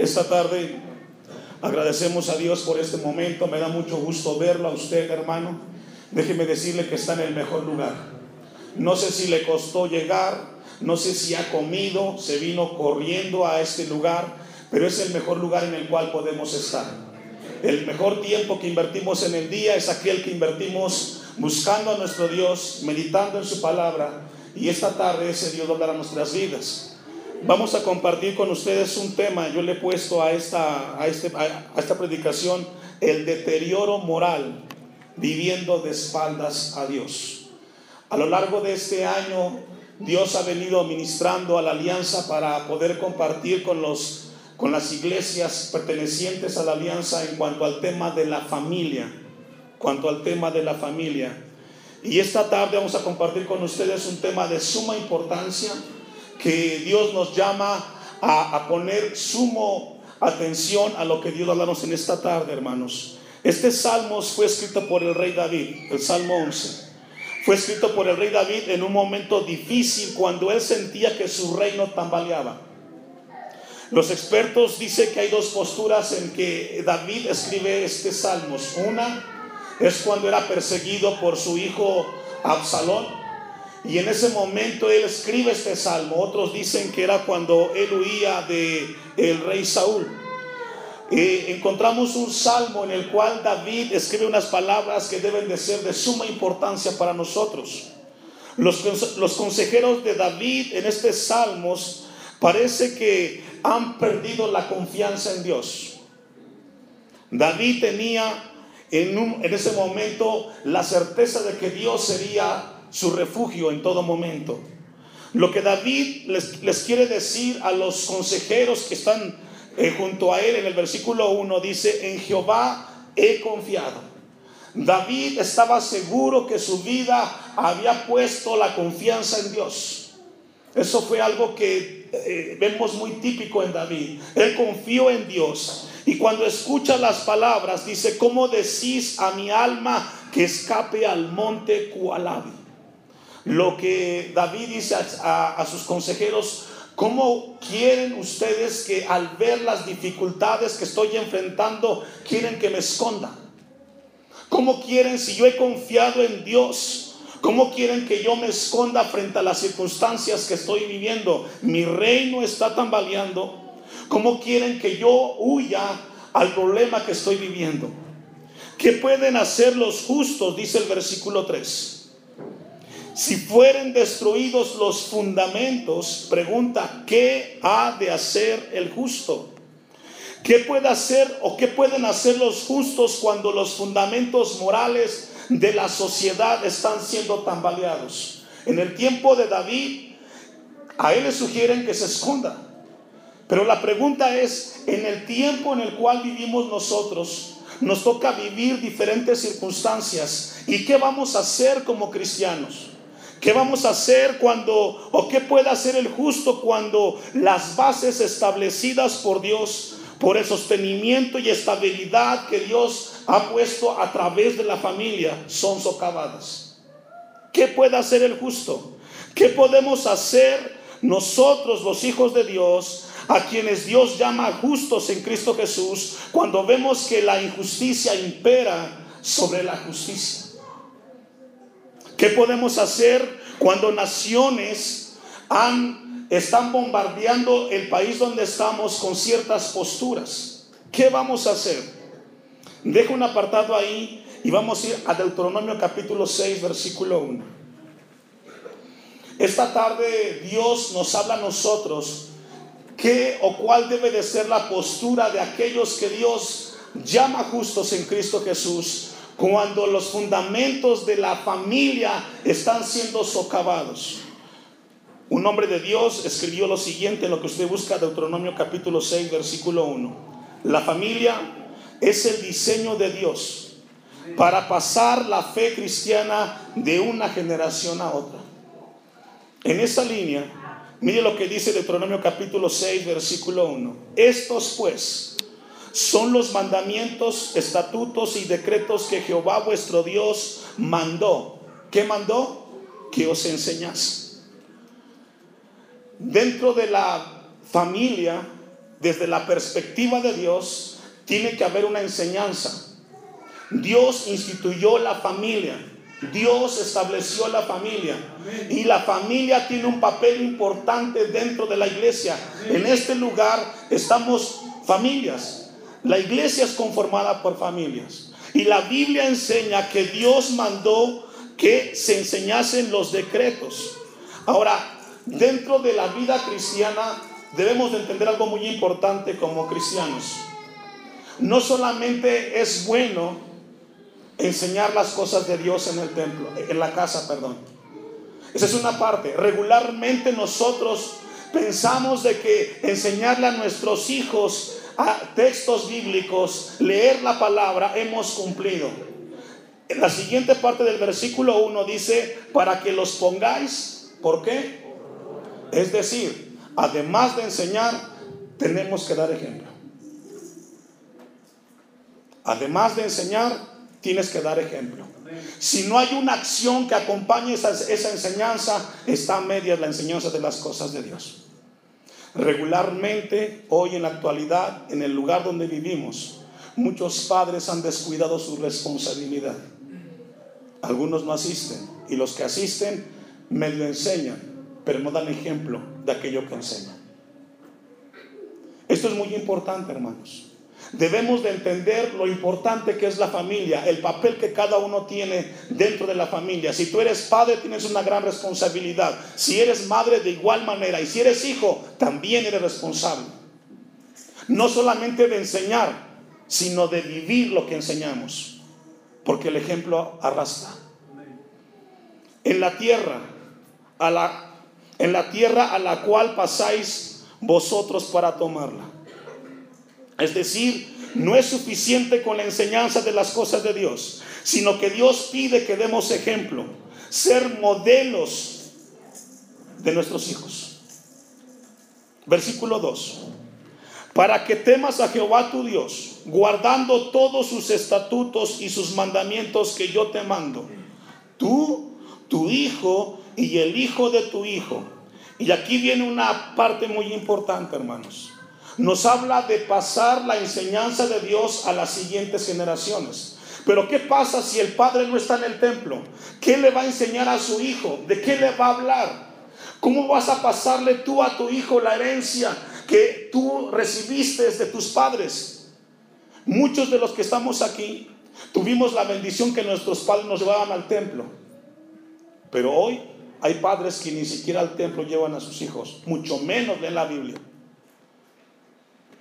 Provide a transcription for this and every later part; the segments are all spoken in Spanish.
esta tarde agradecemos a Dios por este momento. Me da mucho gusto verlo a usted, hermano. Déjeme decirle que está en el mejor lugar. No sé si le costó llegar, no sé si ha comido, se vino corriendo a este lugar, pero es el mejor lugar en el cual podemos estar. El mejor tiempo que invertimos en el día es aquel que invertimos buscando a nuestro Dios, meditando en su palabra, y esta tarde ese Dios a nuestras vidas. Vamos a compartir con ustedes un tema, yo le he puesto a esta, a, este, a esta predicación el deterioro moral viviendo de espaldas a Dios. A lo largo de este año, Dios ha venido ministrando a la alianza para poder compartir con, los, con las iglesias pertenecientes a la alianza en cuanto al tema de la familia, cuanto al tema de la familia. Y esta tarde vamos a compartir con ustedes un tema de suma importancia que Dios nos llama a, poner sumo atención a lo que Dios hablamos en esta tarde, hermanos. Este salmo fue escrito por el rey David, el Salmo 11. Fue escrito por el rey David en un momento difícil cuando él sentía que su reino tambaleaba. Los expertos dicen que hay dos posturas en que David escribe este salmos. Una es cuando era perseguido por su hijo Absalón y en ese momento él escribe este salmo. Otros dicen que era cuando él huía de el rey Saúl. encontramos un salmo en el cual David escribe unas palabras que deben de ser de suma importancia para nosotros. Los, consejeros de David en este salmos parece que han perdido la confianza en Dios. David tenía en, en ese momento la certeza de que Dios sería su refugio en todo momento. Lo que David les, quiere decir a los consejeros que están eh, junto a él en el versículo 1 dice, en Jehová he confiado. David estaba seguro que su vida había puesto la confianza en Dios. Eso fue algo que eh, vemos muy típico en David. Él confió en Dios. Y cuando escucha las palabras, dice, ¿cómo decís a mi alma que escape al monte Cualabi? Lo que David dice a, sus consejeros, ¿cómo quieren ustedes que al ver las dificultades que estoy enfrentando, quieren que me esconda? ¿Cómo quieren si yo he confiado en Dios? ¿Cómo quieren que yo me esconda frente a las circunstancias que estoy viviendo? Mi reino está tambaleando. ¿Cómo quieren que yo huya al problema que estoy viviendo? ¿Qué pueden hacer los justos? Dice el versículo 3. Si fueren destruidos los fundamentos, pregunta, ¿qué ha de hacer el justo? ¿Qué puede hacer o qué pueden hacer los justos cuando los fundamentos morales de la sociedad están siendo tambaleados? En el tiempo de David, a él le sugieren que se esconda. Pero la pregunta es, en el tiempo en el cual vivimos nosotros, nos toca vivir diferentes circunstancias. ¿Y qué vamos a hacer como cristianos? ¿Qué vamos a hacer cuando, o qué puede hacer el justo cuando las bases establecidas por Dios, por el sostenimiento y estabilidad que Dios ha puesto a través de la familia, son socavadas? ¿Qué puede hacer el justo? ¿Qué podemos hacer nosotros, los hijos de Dios, a quienes Dios llama justos en Cristo Jesús, cuando vemos que la injusticia impera sobre la justicia? ¿Qué podemos hacer cuando naciones están bombardeando el país donde estamos con ciertas posturas? ¿Qué vamos a hacer? Dejo un apartado ahí y vamos a ir a Deuteronomio capítulo 6, versículo 1. Esta tarde Dios nos habla a nosotros qué o cuál debe de ser la postura de aquellos que Dios llama justos en Cristo Jesús cuando los fundamentos de la familia están siendo socavados. Un hombre de Dios escribió lo siguiente en lo que usted busca, Deuteronomio capítulo 6, versículo 1. La familia es el diseño de Dios para pasar la fe cristiana de una generación a otra. En esa línea, mire lo que dice Deuteronomio capítulo 6, versículo 1. Estos pues son los mandamientos, estatutos y decretos que Jehová vuestro Dios mandó. ¿Qué mandó? Que os enseñase. Dentro de la familia desde la perspectiva de Dios, tiene que haber una enseñanza. Dios instituyó la familia. Dios estableció la familia y la familia tiene un papel importante dentro de la iglesia. En este lugar estamos familias. La iglesia es conformada por familias. Y la Biblia enseña que Dios mandó que se enseñasen los decretos. Ahora, dentro de la vida cristiana debemos de entender algo muy importante como cristianos. No solamente es bueno enseñar las cosas de Dios en el templo, en la casa, perdón. Esa es una parte. Regularmente nosotros pensamos de que enseñarle a nuestros hijos a textos bíblicos, leer la palabra, hemos cumplido. En la siguiente parte del versículo 1 dice, para que los pongáis, ¿por qué? Es decir, además de enseñar, tenemos que dar ejemplo. Además de enseñar, tienes que dar ejemplo. Si no hay una acción que acompañe esa, enseñanza, está a medias la enseñanza de las cosas de Dios. Regularmente, hoy en la actualidad, en el lugar donde vivimos, muchos padres han descuidado su responsabilidad. Algunos no asisten y los que asisten medio enseñan, pero no dan ejemplo de aquello que enseñan. Esto es muy importante, hermanos. Debemos de entender lo importante que es la familia, el papel que cada uno tiene dentro de la familia. Si tú eres padre, tienes una gran responsabilidad. Si eres madre, de igual manera. Y si eres hijo, también eres responsable. No solamente de enseñar, sino de vivir lo que enseñamos. Porque el ejemplo arrastra. En la tierra, a la en la tierra a la cual pasáis vosotros para tomarla. Es decir, no es suficiente con la enseñanza de las cosas de Dios, sino que Dios pide que demos ejemplo, ser modelos de nuestros hijos. Versículo 2. Para que temas a Jehová tu Dios, guardando todos sus estatutos y sus mandamientos que yo te mando. Tú, tu hijo y el hijo de tu hijo. Y aquí viene una parte muy importante, hermanos. Nos habla de pasar la enseñanza de Dios a las siguientes generaciones. Pero ¿qué pasa si el padre no está en el templo? ¿Qué le va a enseñar a su hijo? ¿De qué le va a hablar? ¿Cómo vas a pasarle tú a tu hijo la herencia que tú recibiste de tus padres? Muchos de los que estamos aquí tuvimos la bendición que nuestros padres nos llevaban al templo. Pero hoy hay padres que ni siquiera al templo llevan a sus hijos, mucho menos leen la Biblia.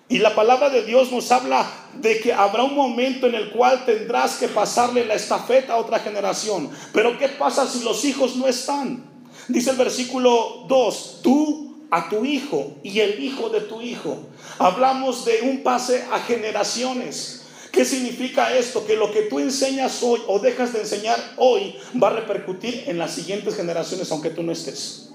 Y la palabra de Dios nos habla de que habrá un momento en el cual tendrás que pasarle la estafeta a otra generación. Pero ¿qué pasa si los hijos no están? Dice el versículo 2, tú a tu hijo y el hijo de tu hijo. Hablamos de un pase a generaciones. ¿Qué significa esto? Que lo que tú enseñas hoy o dejas de enseñar hoy va a repercutir en las siguientes generaciones aunque tú no estés.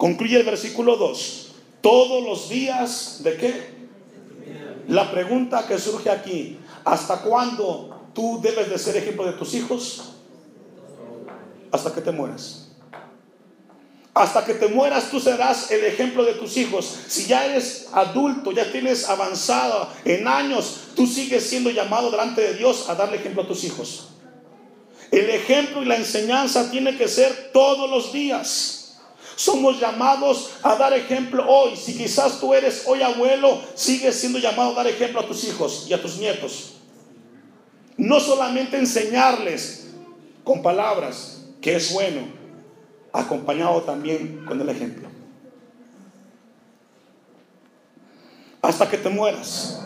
Concluye el versículo 2. Todos los días de qué? La pregunta que surge aquí, ¿hasta cuándo tú debes de ser ejemplo de tus hijos? Hasta que te mueras. Hasta que te mueras tú serás el ejemplo de tus hijos. Si ya eres adulto, ya tienes avanzado en años, tú sigues siendo llamado delante de Dios a darle ejemplo a tus hijos. El ejemplo y la enseñanza tiene que ser todos los días. Somos llamados a dar ejemplo hoy. Si quizás tú eres hoy abuelo, sigues siendo llamado a dar ejemplo a tus hijos y a tus nietos. No solamente enseñarles con palabras, que es bueno, acompañado también con el ejemplo. Hasta que te mueras.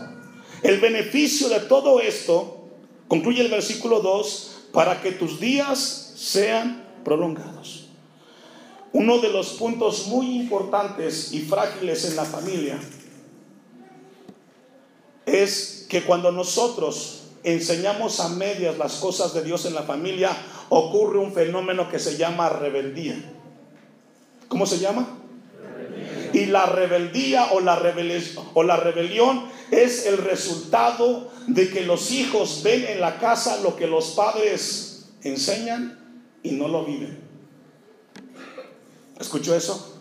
El beneficio de todo esto, concluye el versículo 2, para que tus días sean prolongados. Uno de los puntos muy importantes y frágiles en la familia es que cuando nosotros enseñamos a medias las cosas de Dios en la familia, ocurre un fenómeno que se llama rebeldía. ¿Cómo se llama? Y la rebeldía o la, o la rebelión es el resultado de que los hijos ven en la casa lo que los padres enseñan y no lo viven. ¿Escuchó eso?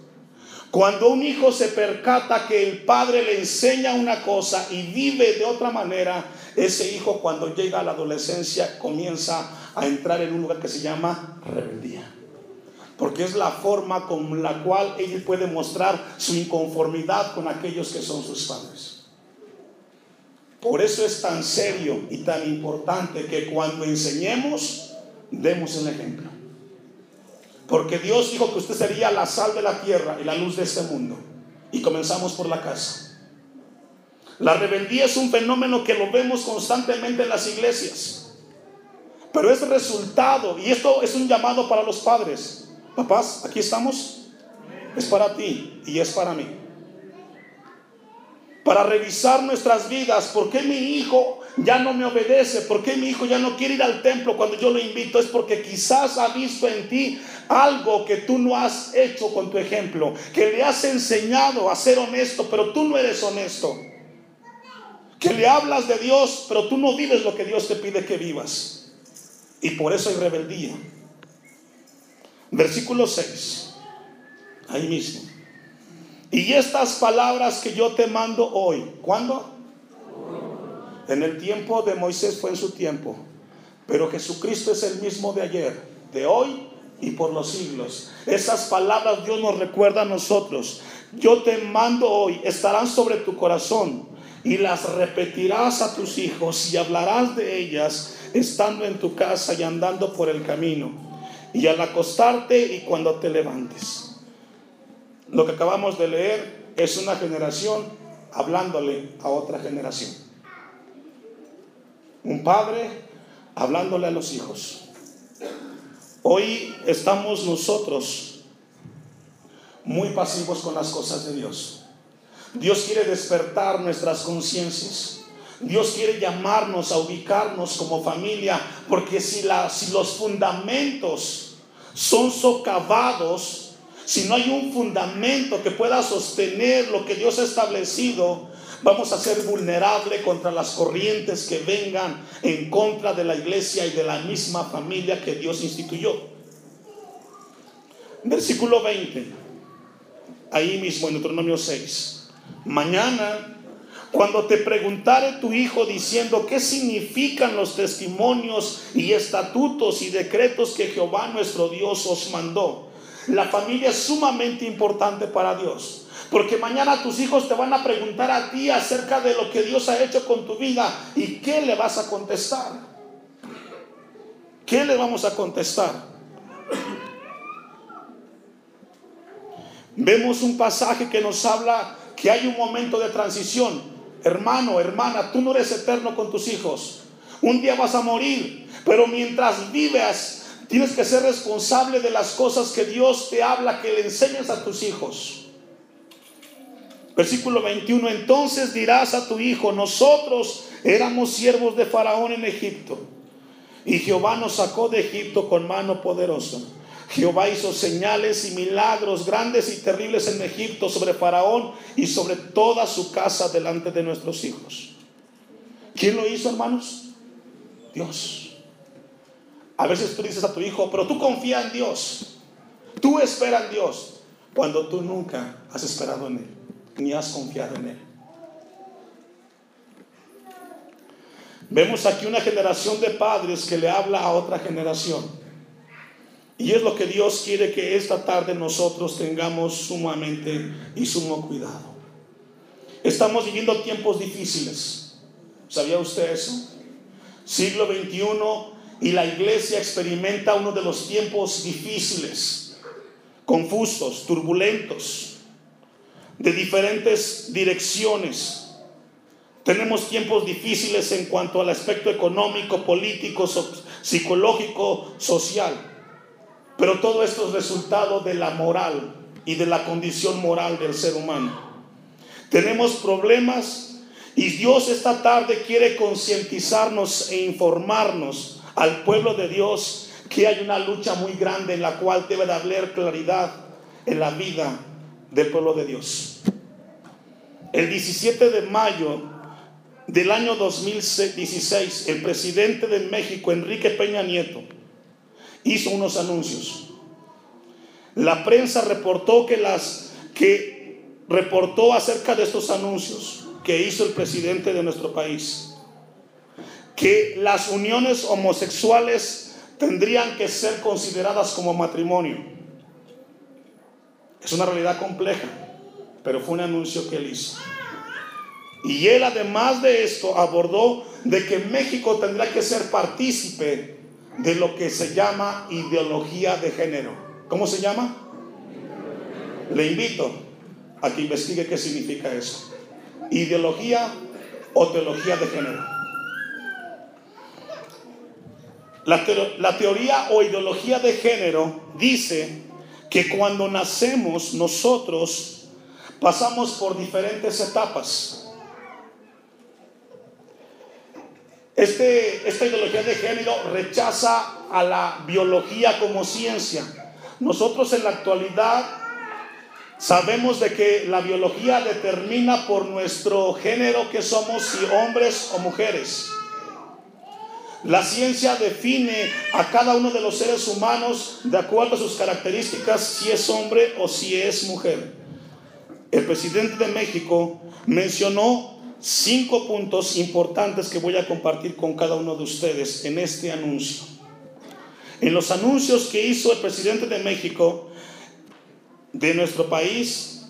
Cuando un hijo se percata que el padre le enseña una cosa y vive de otra manera, ese hijo cuando llega a la adolescencia comienza a entrar en un lugar que se llama rebeldía. Porque es la forma con la cual él puede mostrar su inconformidad con aquellos que son sus padres. Por eso es tan serio y tan importante que cuando enseñemos, demos el ejemplo. Porque Dios dijo que usted sería la sal de la tierra y la luz de este mundo. Y comenzamos por la casa. La rebeldía es un fenómeno que lo vemos constantemente en las iglesias. Pero es resultado, y esto es un llamado para los padres. Papás, aquí estamos. Es para ti y es para mí para revisar nuestras vidas. ¿Por qué mi hijo ya no me obedece? ¿Por qué mi hijo ya no quiere ir al templo cuando yo lo invito? Es porque quizás ha visto en ti algo que tú no has hecho con tu ejemplo, que le has enseñado a ser honesto, pero tú no eres honesto. Que le hablas de Dios, pero tú no vives lo que Dios te pide que vivas. Y por eso hay rebeldía. Versículo 6. Ahí mismo. Y estas palabras que yo te mando hoy, ¿cuándo? En el tiempo de Moisés fue en su tiempo, pero Jesucristo es el mismo de ayer, de hoy y por los siglos. Esas palabras Dios nos recuerda a nosotros. Yo te mando hoy, estarán sobre tu corazón y las repetirás a tus hijos y hablarás de ellas estando en tu casa y andando por el camino y al acostarte y cuando te levantes. Lo que acabamos de leer es una generación hablándole a otra generación. Un padre hablándole a los hijos. Hoy estamos nosotros muy pasivos con las cosas de Dios. Dios quiere despertar nuestras conciencias. Dios quiere llamarnos a ubicarnos como familia, porque si, los fundamentos son socavados, si no hay un fundamento que pueda sostener lo que Dios ha establecido, vamos a ser vulnerables contra las corrientes que vengan en contra de la iglesia y de la misma familia que Dios instituyó. Versículo 20, ahí mismo en Deuteronomio 6. Mañana, cuando te preguntare tu hijo diciendo qué significan los testimonios y estatutos y decretos que Jehová nuestro Dios os mandó, la familia es sumamente importante para Dios. Porque mañana tus hijos te van a preguntar a ti acerca de lo que Dios ha hecho con tu vida y qué le vas a contestar. ¿Qué le vamos a contestar? Vemos un pasaje que nos habla que hay un momento de transición. Hermano, hermana, tú no eres eterno con tus hijos. Un día vas a morir, pero mientras vivas Tienes que ser responsable de las cosas que Dios te habla, que le enseñes a tus hijos. Versículo 21, entonces dirás a tu hijo, nosotros éramos siervos de Faraón en Egipto, y Jehová nos sacó de Egipto con mano poderosa. Jehová hizo señales y milagros grandes y terribles en Egipto sobre Faraón y sobre toda su casa delante de nuestros hijos. ¿Quién lo hizo, hermanos? Dios. A veces tú dices a tu hijo, pero tú confía en Dios. Tú espera en Dios. Cuando tú nunca has esperado en Él, ni has confiado en Él. Vemos aquí una generación de padres que le habla a otra generación. Y es lo que Dios quiere que esta tarde nosotros tengamos sumamente y sumo cuidado. Estamos viviendo tiempos difíciles. ¿Sabía usted eso? Siglo XXI y la iglesia experimenta uno de los tiempos difíciles, confusos, turbulentos, de diferentes direcciones. Tenemos tiempos difíciles en cuanto al aspecto económico, político, psicológico, social. Pero todo esto es resultado de la moral y de la condición moral del ser humano. Tenemos problemas y Dios esta tarde quiere concientizarnos e informarnos al pueblo de Dios que hay una lucha muy grande en la cual debe de haber claridad en la vida del pueblo de Dios. El 17 de mayo del año 2016, el presidente de México, Enrique Peña Nieto, hizo unos anuncios. La prensa reportó que las que reportó acerca de estos anuncios que hizo el presidente de nuestro país, que las uniones homosexuales tendrían que ser consideradas como matrimonio. Es una realidad compleja, pero fue un anuncio que él hizo. Y él además de esto abordó de que México tendrá que ser partícipe de lo que se llama ideología de género. ¿Cómo se llama? Le invito a que investigue qué significa eso. Ideología o teología de género. La, la, teoría o ideología de género dice que cuando nacemos nosotros pasamos por diferentes etapas. Este, esta ideología de género rechaza a la biología como ciencia. Nosotros en la actualidad sabemos de que la biología determina por nuestro género que somos si hombres o mujeres. La ciencia define a cada uno de los seres humanos de acuerdo a sus características si es hombre o si es mujer. El presidente de México mencionó cinco puntos importantes que voy a compartir con cada uno de ustedes en este anuncio. En los anuncios que hizo el presidente de México, de nuestro país,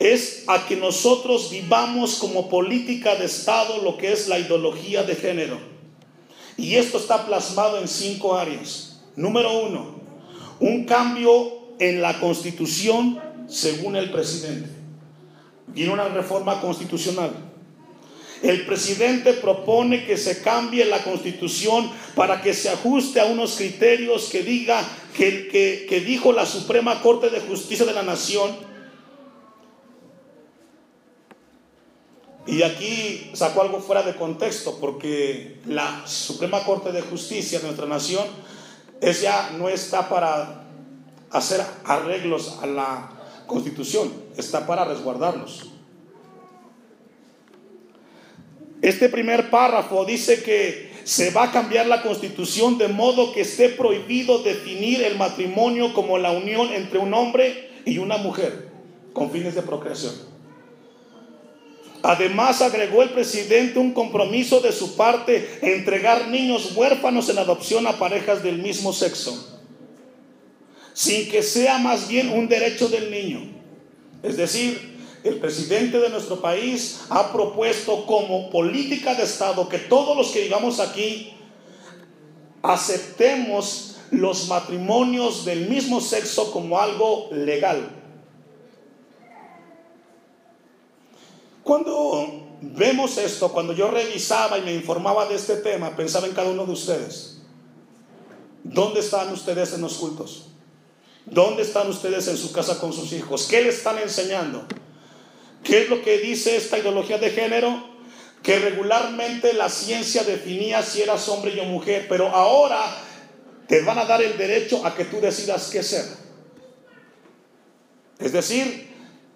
es a que nosotros vivamos como política de Estado lo que es la ideología de género. Y esto está plasmado en cinco áreas. Número uno, un cambio en la constitución según el presidente. Viene una reforma constitucional. El presidente propone que se cambie la constitución para que se ajuste a unos criterios que diga que, que, dijo la Suprema Corte de Justicia de la Nación. Y aquí sacó algo fuera de contexto porque la Suprema Corte de Justicia de nuestra nación es ya no está para hacer arreglos a la constitución, está para resguardarlos. Este primer párrafo dice que se va a cambiar la constitución de modo que esté prohibido definir el matrimonio como la unión entre un hombre y una mujer con fines de procreación. Además agregó el presidente un compromiso de su parte entregar niños huérfanos en adopción a parejas del mismo sexo, sin que sea más bien un derecho del niño. Es decir, el presidente de nuestro país ha propuesto como política de Estado que todos los que vivamos aquí aceptemos los matrimonios del mismo sexo como algo legal. Cuando vemos esto, cuando yo revisaba y me informaba de este tema, pensaba en cada uno de ustedes. ¿Dónde están ustedes en los cultos? ¿Dónde están ustedes en su casa con sus hijos? ¿Qué le están enseñando? ¿Qué es lo que dice esta ideología de género? Que regularmente la ciencia definía si eras hombre o mujer, pero ahora te van a dar el derecho a que tú decidas qué ser. Es decir,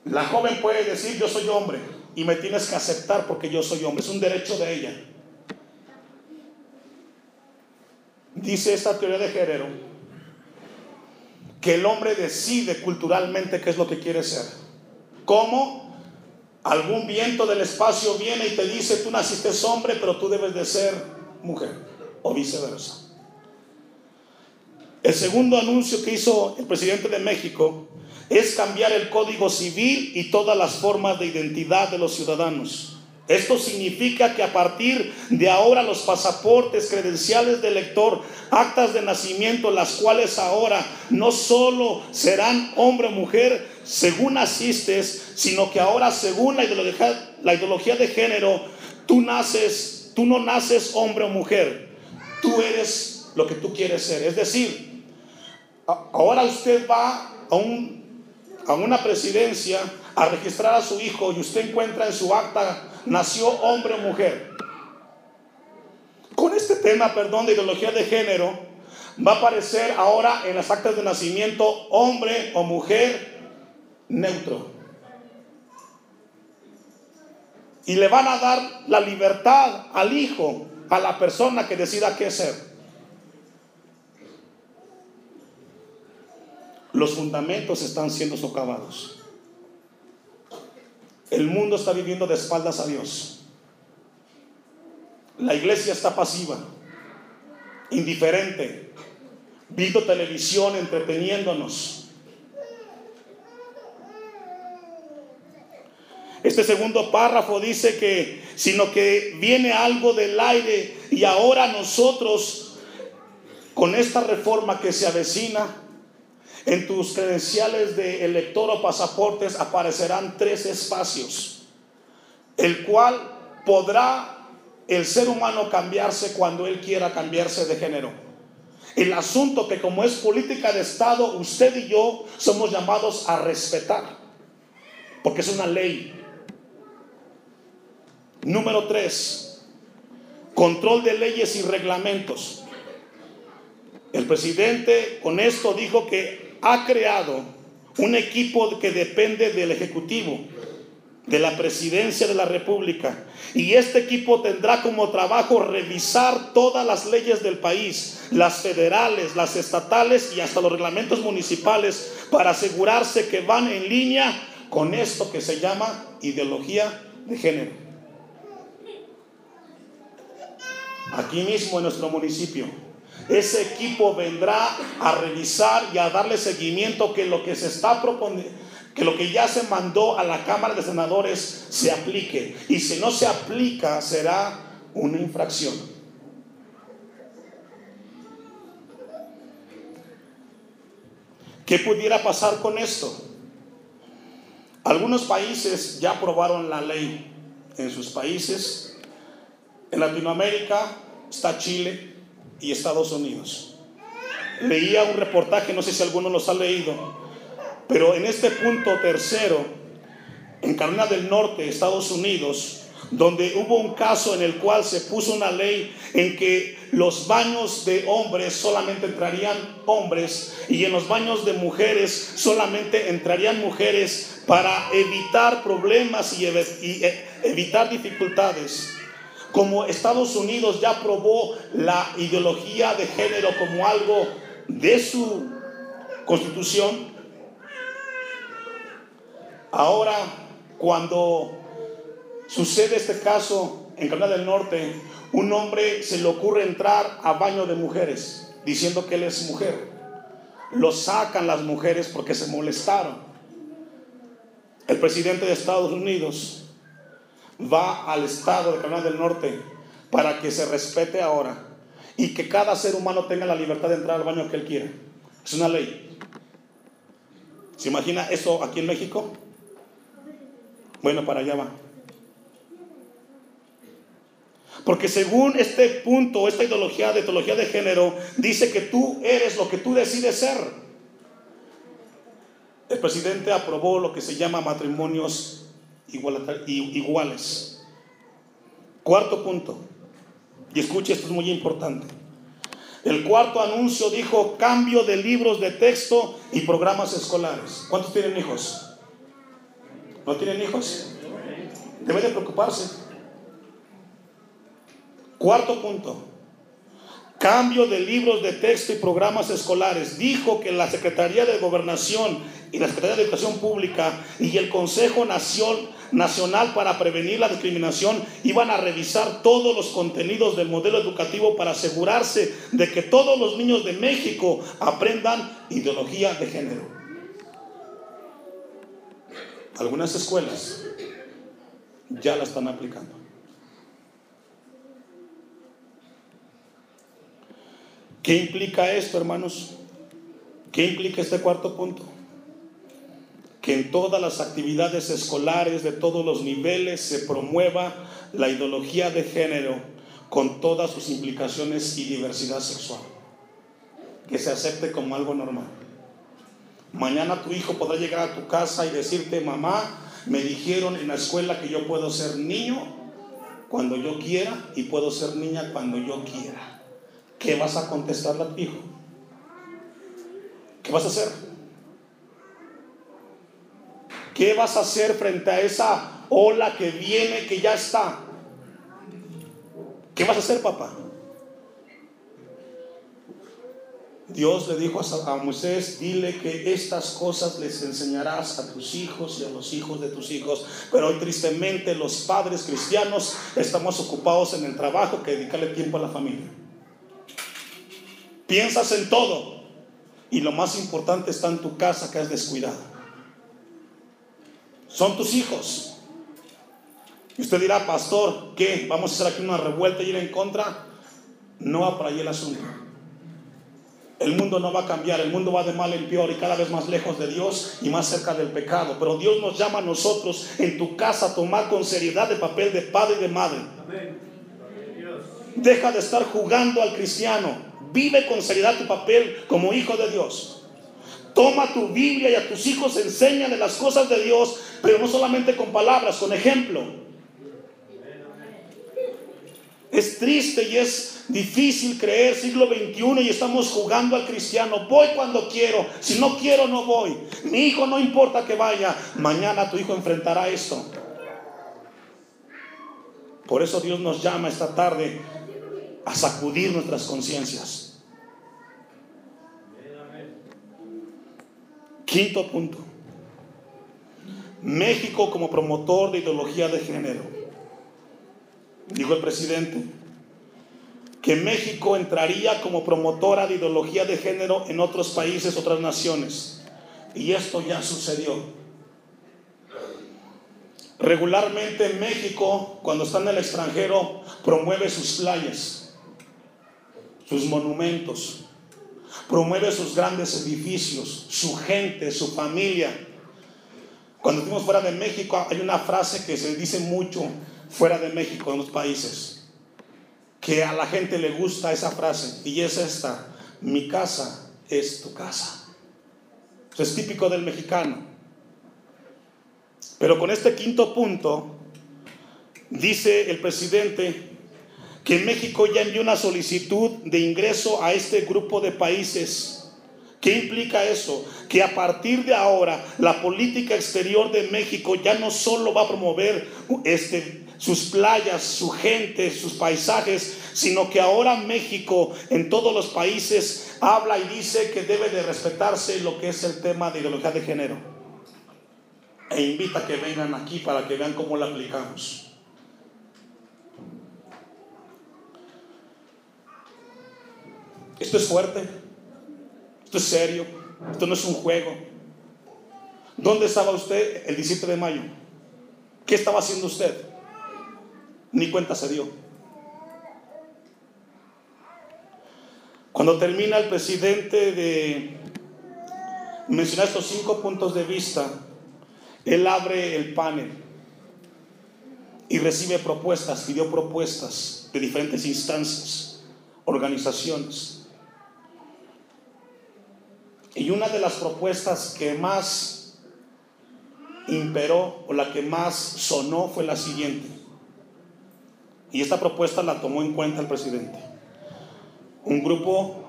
la joven puede decir yo soy hombre y me tienes que aceptar porque yo soy hombre. Es un derecho de ella. Dice esta teoría de género que el hombre decide culturalmente qué es lo que quiere ser. ¿Cómo? Algún viento del espacio viene y te dice, tú naciste hombre, pero tú debes de ser mujer, o viceversa. El segundo anuncio que hizo el presidente de México es cambiar el código civil y todas las formas de identidad de los ciudadanos. Esto significa que a partir de ahora los pasaportes, credenciales de elector, actas de nacimiento, las cuales ahora no solo serán hombre o mujer según asistes, sino que ahora según la ideología, la ideología de género, tú naces, tú no naces hombre o mujer, tú eres lo que tú quieres ser. Es decir, ahora usted va a, un, a una presidencia a registrar a su hijo y usted encuentra en su acta nació hombre o mujer. Con este tema, perdón, de ideología de género, va a aparecer ahora en las actas de nacimiento hombre o mujer neutro. Y le van a dar la libertad al hijo, a la persona que decida qué ser. Los fundamentos están siendo socavados. El mundo está viviendo de espaldas a Dios. La iglesia está pasiva, indiferente, viendo televisión, entreteniéndonos. Este segundo párrafo dice que, sino que viene algo del aire y ahora nosotros, con esta reforma que se avecina, en tus credenciales de elector o pasaportes aparecerán tres espacios, el cual podrá el ser humano cambiarse cuando él quiera cambiarse de género. El asunto que como es política de Estado, usted y yo somos llamados a respetar, porque es una ley. Número tres, control de leyes y reglamentos. El presidente con esto dijo que ha creado un equipo que depende del Ejecutivo, de la Presidencia de la República. Y este equipo tendrá como trabajo revisar todas las leyes del país, las federales, las estatales y hasta los reglamentos municipales para asegurarse que van en línea con esto que se llama ideología de género. Aquí mismo en nuestro municipio ese equipo vendrá a revisar y a darle seguimiento que lo que se está proponiendo, que lo que ya se mandó a la Cámara de Senadores se aplique. Y si no se aplica, será una infracción. ¿Qué pudiera pasar con esto? Algunos países ya aprobaron la ley en sus países. En Latinoamérica está Chile, y Estados Unidos. Leía un reportaje, no sé si alguno los ha leído, pero en este punto tercero, en Carolina del Norte, Estados Unidos, donde hubo un caso en el cual se puso una ley en que los baños de hombres solamente entrarían hombres y en los baños de mujeres solamente entrarían mujeres para evitar problemas y, e, evitar dificultades como Estados Unidos ya aprobó la ideología de género como algo de su constitución, ahora cuando sucede este caso en Canadá del Norte, un hombre se le ocurre entrar a baño de mujeres diciendo que él es mujer. Lo sacan las mujeres porque se molestaron. El presidente de Estados Unidos va al estado de Carolina del Norte para que se respete ahora y que cada ser humano tenga la libertad de entrar al baño que él quiera. Es una ley. ¿Se imagina eso aquí en México? Bueno, para allá va. Porque según este punto, esta ideología de teología de género, dice que tú eres lo que tú decides ser. El presidente aprobó lo que se llama matrimonios iguales. Cuarto punto, y escuche, esto es muy importante. El cuarto anuncio dijo cambio de libros de texto y programas escolares. ¿Cuántos tienen hijos? ¿No tienen hijos? Debe de preocuparse. Cuarto punto. Cambio de libros de texto y programas escolares. Dijo que la Secretaría de Gobernación y la Secretaría de Educación Pública y el Consejo Nacional Nacional para Prevenir la Discriminación iban a revisar todos los contenidos del modelo educativo para asegurarse de que todos los niños de México aprendan ideología de género. Algunas escuelas ya la están aplicando. ¿Qué implica esto, hermanos? ¿Qué implica este cuarto punto? Que en todas las actividades escolares de todos los niveles se promueva la ideología de género con todas sus implicaciones y diversidad sexual. Que se acepte como algo normal. Mañana tu hijo podrá llegar a tu casa y decirte, mamá, me dijeron en la escuela que yo puedo ser niño cuando yo quiera y puedo ser niña cuando yo quiera. ¿Qué vas a contestarle a tu hijo? ¿Qué vas a hacer? ¿Qué vas a hacer frente a esa ola que viene, que ya está? ¿Qué vas a hacer, papá? Dios le dijo a Moisés, dile que estas cosas les enseñarás a tus hijos y a los hijos de tus hijos. Pero hoy tristemente los padres cristianos estamos ocupados en el trabajo que dedicarle tiempo a la familia. Piensas en todo y lo más importante está en tu casa que has descuidado. Son tus hijos. Y usted dirá, pastor, ¿qué? ¿Vamos a hacer aquí una revuelta y ir en contra? No va el asunto. El mundo no va a cambiar, el mundo va de mal en peor y cada vez más lejos de Dios y más cerca del pecado. Pero Dios nos llama a nosotros en tu casa a tomar con seriedad el papel de padre y de madre. Deja de estar jugando al cristiano. Vive con seriedad tu papel como hijo de Dios. Toma tu Biblia y a tus hijos enseñan de las cosas de Dios, pero no solamente con palabras, con ejemplo. Es triste y es difícil creer siglo XXI y estamos jugando al cristiano. Voy cuando quiero. Si no quiero, no voy. Mi hijo no importa que vaya. Mañana tu hijo enfrentará esto. Por eso Dios nos llama esta tarde a sacudir nuestras conciencias. Quinto punto. México como promotor de ideología de género dijo el presidente, que México entraría como promotora de ideología de género en otros países, otras naciones. Y esto ya sucedió. Regularmente México, cuando está en el extranjero, promueve sus playas, sus monumentos, promueve sus grandes edificios, su gente, su familia. Cuando estuvimos fuera de México hay una frase que se dice mucho, fuera de México, en los países, que a la gente le gusta esa frase y es esta, mi casa es tu casa. Eso es típico del mexicano. Pero con este quinto punto, dice el presidente que México ya envió una solicitud de ingreso a este grupo de países. ¿Qué implica eso? Que a partir de ahora la política exterior de México ya no solo va a promover este, sus playas, su gente, sus paisajes, sino que ahora México en todos los países habla y dice que debe de respetarse lo que es el tema de ideología de género. E invita a que vengan aquí para que vean cómo la aplicamos. Esto es fuerte, esto es serio, esto no es un juego. ¿Dónde estaba usted el 17 de mayo? ¿Qué estaba haciendo usted? ni cuenta se dio. Cuando termina el presidente de mencionar estos cinco puntos de vista, él abre el panel y recibe propuestas, pidió propuestas de diferentes instancias, organizaciones. Y una de las propuestas que más imperó o la que más sonó fue la siguiente. Y esta propuesta la tomó en cuenta el presidente. Un grupo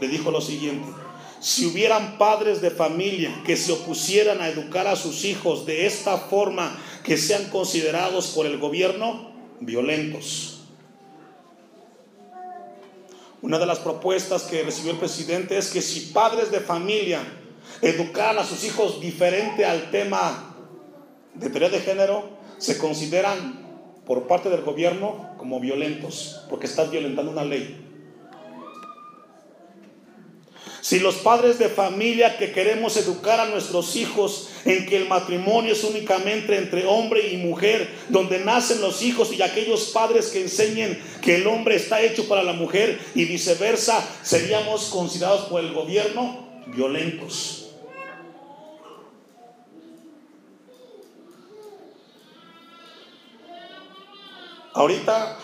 le dijo lo siguiente, si hubieran padres de familia que se opusieran a educar a sus hijos de esta forma que sean considerados por el gobierno violentos. Una de las propuestas que recibió el presidente es que si padres de familia educaran a sus hijos diferente al tema de teoría de género, se consideran por parte del gobierno como violentos, porque estás violentando una ley. Si los padres de familia que queremos educar a nuestros hijos en que el matrimonio es únicamente entre hombre y mujer, donde nacen los hijos y aquellos padres que enseñen que el hombre está hecho para la mujer y viceversa, seríamos considerados por el gobierno violentos. Ahorita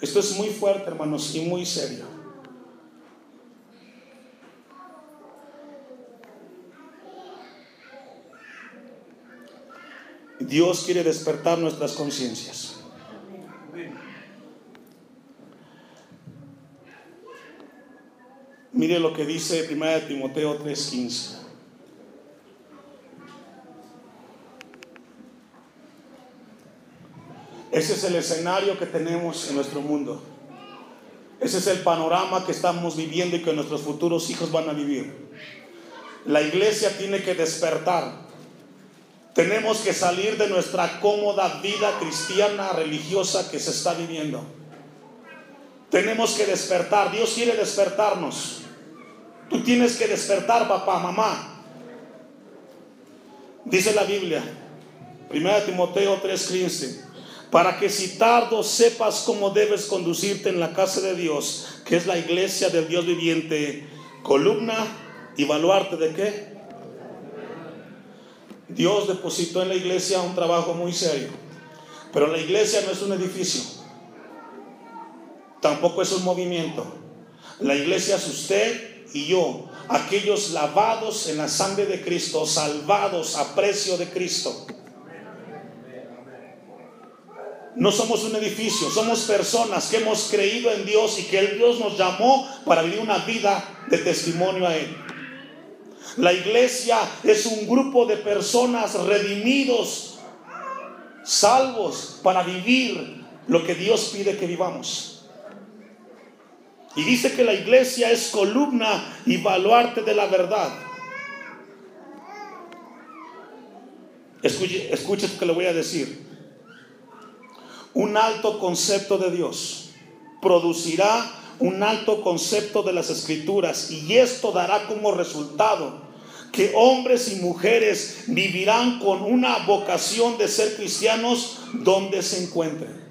esto es muy fuerte, hermanos, y muy serio. Dios quiere despertar nuestras conciencias. Mire lo que dice 1 Timoteo 3:15. Ese es el escenario que tenemos en nuestro mundo. Ese es el panorama que estamos viviendo y que nuestros futuros hijos van a vivir. La iglesia tiene que despertar. Tenemos que salir de nuestra cómoda vida cristiana religiosa que se está viviendo. Tenemos que despertar. Dios quiere despertarnos. Tú tienes que despertar, papá, mamá. Dice la Biblia, 1 Timoteo 3:15, para que si tardo sepas cómo debes conducirte en la casa de Dios, que es la iglesia del Dios viviente, columna y baluarte de qué? Dios depositó en la iglesia un trabajo muy serio. Pero la iglesia no es un edificio. Tampoco es un movimiento. La iglesia es usted y yo, aquellos lavados en la sangre de Cristo, salvados a precio de Cristo. No somos un edificio, somos personas que hemos creído en Dios y que el Dios nos llamó para vivir una vida de testimonio a Él. La iglesia es un grupo de personas redimidos, salvos para vivir lo que Dios pide que vivamos. Y dice que la iglesia es columna y baluarte de la verdad. Escuche, lo que le voy a decir. Un alto concepto de Dios producirá un alto concepto de las escrituras y esto dará como resultado que hombres y mujeres vivirán con una vocación de ser cristianos donde se encuentren.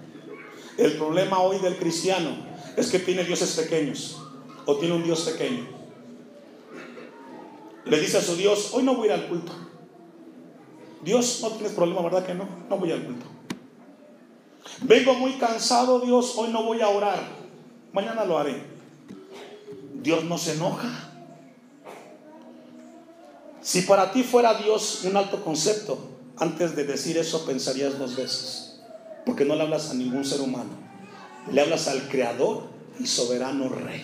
El problema hoy del cristiano es que tiene dioses pequeños o tiene un Dios pequeño. Le dice a su Dios, hoy no voy a ir al culto. Dios, no tienes problema, ¿verdad que no? No voy al culto. Vengo muy cansado, Dios, hoy no voy a orar. Mañana lo haré. Dios no se enoja. Si para ti fuera Dios un alto concepto, antes de decir eso pensarías dos veces, porque no le hablas a ningún ser humano, le hablas al Creador y soberano Rey.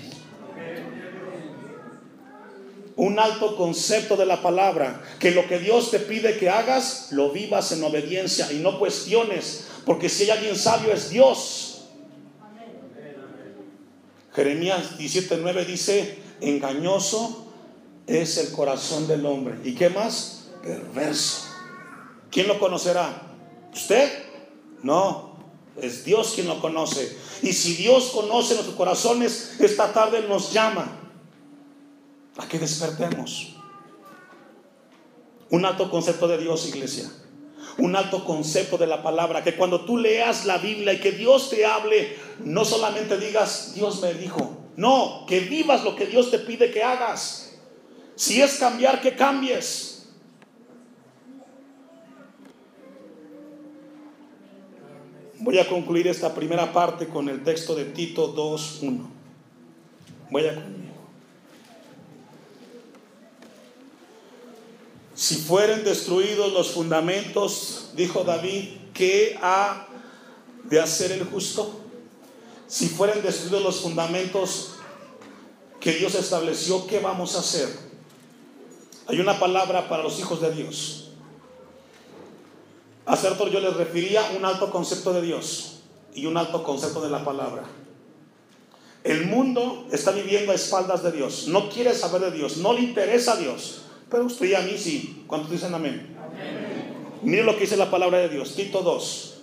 Un alto concepto de la palabra, que lo que Dios te pide que hagas, lo vivas en obediencia y no cuestiones, porque si hay alguien sabio es Dios. Jeremías 17:9 dice, engañoso es el corazón del hombre. ¿Y qué más? Perverso. ¿Quién lo conocerá? ¿Usted? No, es Dios quien lo conoce. Y si Dios conoce nuestros corazones, esta tarde nos llama a que despertemos. Un alto concepto de Dios, iglesia. Un alto concepto de la palabra. Que cuando tú leas la Biblia y que Dios te hable, no solamente digas, Dios me dijo. No, que vivas lo que Dios te pide que hagas. Si es cambiar, que cambies. Voy a concluir esta primera parte con el texto de Tito 2.1. Vaya conmigo. Si fueren destruidos los fundamentos, dijo David, ¿qué ha de hacer el justo? Si fueren destruidos los fundamentos que Dios estableció, ¿qué vamos a hacer? Hay una palabra para los hijos de Dios. A cierto yo les refería un alto concepto de Dios y un alto concepto de la palabra. El mundo está viviendo a espaldas de Dios, no quiere saber de Dios, no le interesa a Dios, pero usted y a mí sí. ¿Cuántos dicen amén? amén. Mire lo que dice la palabra de Dios, Tito 2.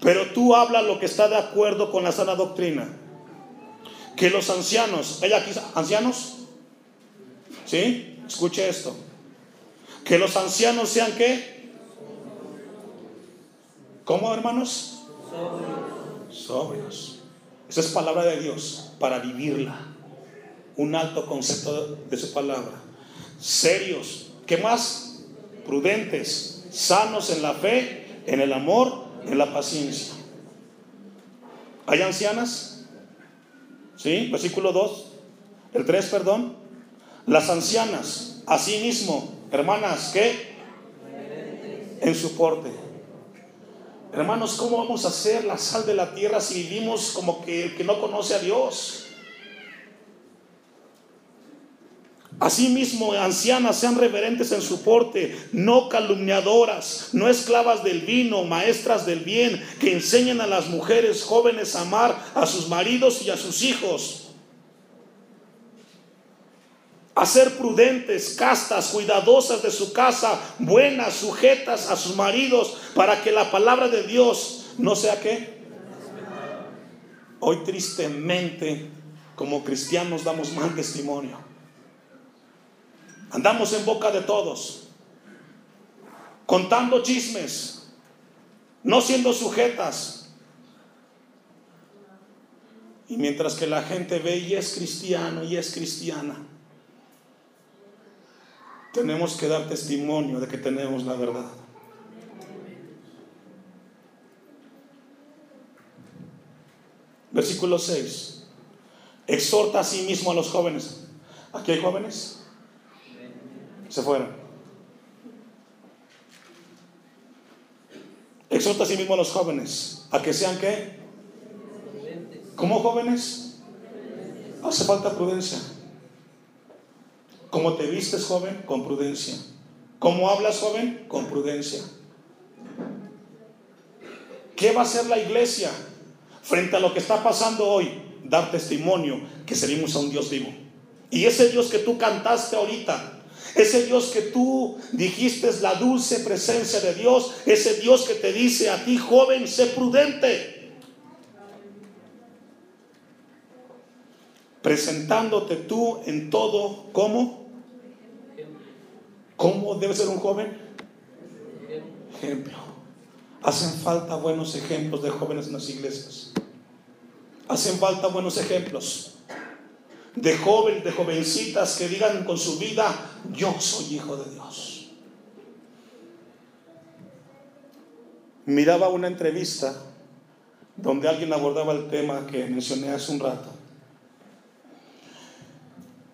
Pero tú habla lo que está de acuerdo con la sana doctrina. Que los ancianos, ¿hay aquí ancianos? ¿Sí? Escuche esto. Que los ancianos sean qué? ¿Cómo, hermanos? Sobrios. Esa es palabra de Dios para vivirla. Un alto concepto de su palabra. Serios. ¿Qué más? Prudentes. Sanos en la fe, en el amor, en la paciencia. ¿Hay ancianas? ¿Sí? Versículo 2. El 3, perdón. Las ancianas, asimismo, hermanas, ¿qué? En su porte. Hermanos, ¿cómo vamos a ser la sal de la tierra si vivimos como que el que no conoce a Dios? Asimismo, ancianas sean reverentes en su porte, no calumniadoras, no esclavas del vino, maestras del bien, que enseñen a las mujeres jóvenes a amar a sus maridos y a sus hijos. A ser prudentes, castas, cuidadosas de su casa, buenas, sujetas a sus maridos, para que la palabra de Dios no sea qué. Hoy tristemente, como cristianos, damos mal testimonio. Andamos en boca de todos, contando chismes, no siendo sujetas. Y mientras que la gente ve y es cristiano y es cristiana, tenemos que dar testimonio de que tenemos la verdad. Versículo 6. Exhorta a sí mismo a los jóvenes. ¿Aquí hay jóvenes? Se fueron. Exhorta a sí mismo a los jóvenes a que sean qué? ¿Cómo jóvenes? Hace falta prudencia. ¿Cómo te vistes, joven? Con prudencia. ¿Cómo hablas, joven? Con prudencia. ¿Qué va a hacer la iglesia frente a lo que está pasando hoy? Dar testimonio que servimos a un Dios vivo. Y ese Dios que tú cantaste ahorita, ese Dios que tú dijiste es la dulce presencia de Dios. Ese Dios que te dice a ti, joven, sé prudente. Presentándote tú en todo, ¿cómo? ¿Cómo debe ser un joven? Ejemplo. Hacen falta buenos ejemplos de jóvenes en las iglesias. Hacen falta buenos ejemplos de jóvenes, de jovencitas que digan con su vida, yo soy hijo de Dios. Miraba una entrevista donde alguien abordaba el tema que mencioné hace un rato.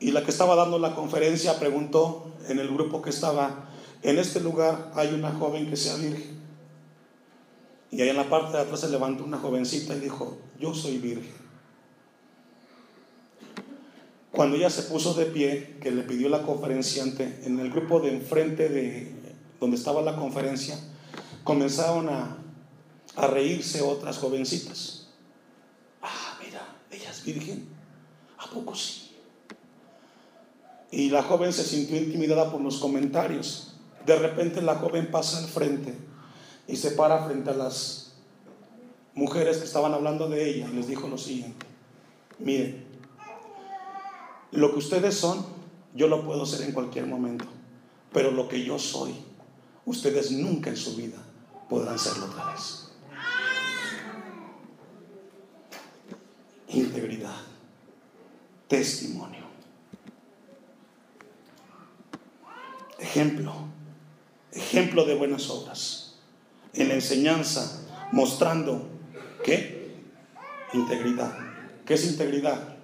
Y la que estaba dando la conferencia preguntó en el grupo que estaba, en este lugar hay una joven que sea virgen. Y ahí en la parte de atrás se levantó una jovencita y dijo, yo soy virgen. Cuando ella se puso de pie, que le pidió la conferenciante, en el grupo de enfrente de donde estaba la conferencia, comenzaron a, reírse otras jovencitas. Ah, mira, ella es virgen. ¿A poco sí? Y la joven se sintió intimidada por los comentarios. De repente la joven pasa al frente y se para frente a las mujeres que estaban hablando de ella y les dijo lo siguiente. Miren, lo que ustedes son, yo lo puedo ser en cualquier momento. Pero lo que yo soy, ustedes nunca en su vida podrán serlo otra vez. Integridad, testimonio, ejemplo, ejemplo de buenas obras, en la enseñanza, mostrando qué? Integridad. ¿Qué es integridad?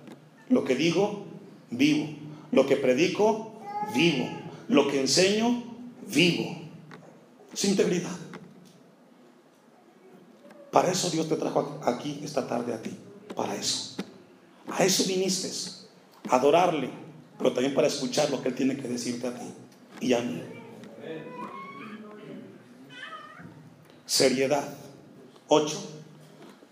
Lo que digo, vivo. Lo que predico, vivo. Lo que enseño, vivo. Es integridad. Para eso Dios te trajo aquí esta tarde a ti. Para eso. A eso viniste. Adorarle. Pero también para escuchar lo que Él tiene que decirte a ti y a mí. Seriedad. 8.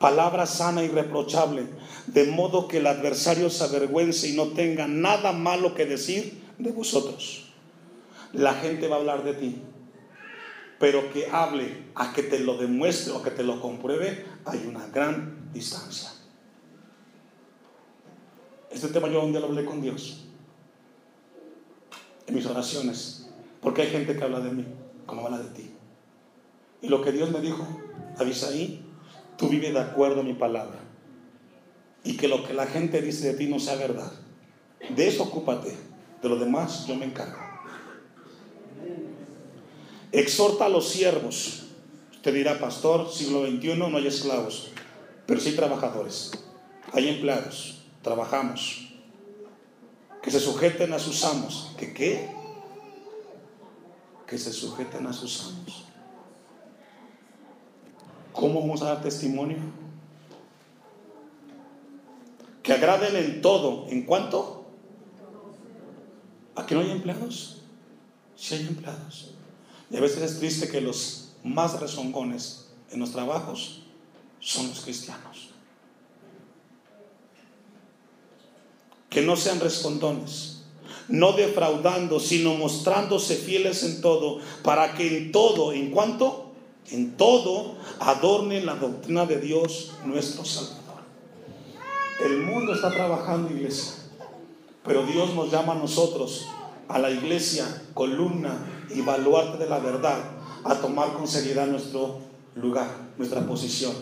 Palabra sana y reprochable de modo que el adversario se avergüence y no tenga nada malo que decir de vosotros. La gente va a hablar de ti, pero que hable a que te lo demuestre o que te lo compruebe, hay una gran distancia. Este tema yo un día lo hablé con Dios, en mis oraciones, porque hay gente que habla de mí, como habla de ti. Y lo que Dios me dijo, ahí tú vive de acuerdo a mi palabra y que lo que la gente dice de ti no sea verdad. De eso ocúpate, de lo demás yo me encargo. Exhorta a los siervos. Usted dirá, pastor, siglo XXI no hay esclavos, pero sí trabajadores, hay empleados, trabajamos. Que se sujeten a sus amos. ¿Que qué? Que se sujeten a sus amos. ¿Cómo vamos a dar testimonio? que agraden en todo. ¿En cuánto? ¿A ¿Que no hay empleados? Sí hay empleados. Y a veces es triste que los más rezongones en los trabajos son los cristianos. Que no sean respondones, no defraudando, sino mostrándose fieles en todo, para que en todo, en cuanto, en todo, adornen la doctrina de Dios nuestro Salvador. El mundo está trabajando, iglesia, pero Dios nos llama a nosotros, a la iglesia, columna y baluarte de la verdad, a tomar con seriedad nuestro lugar, nuestra posición.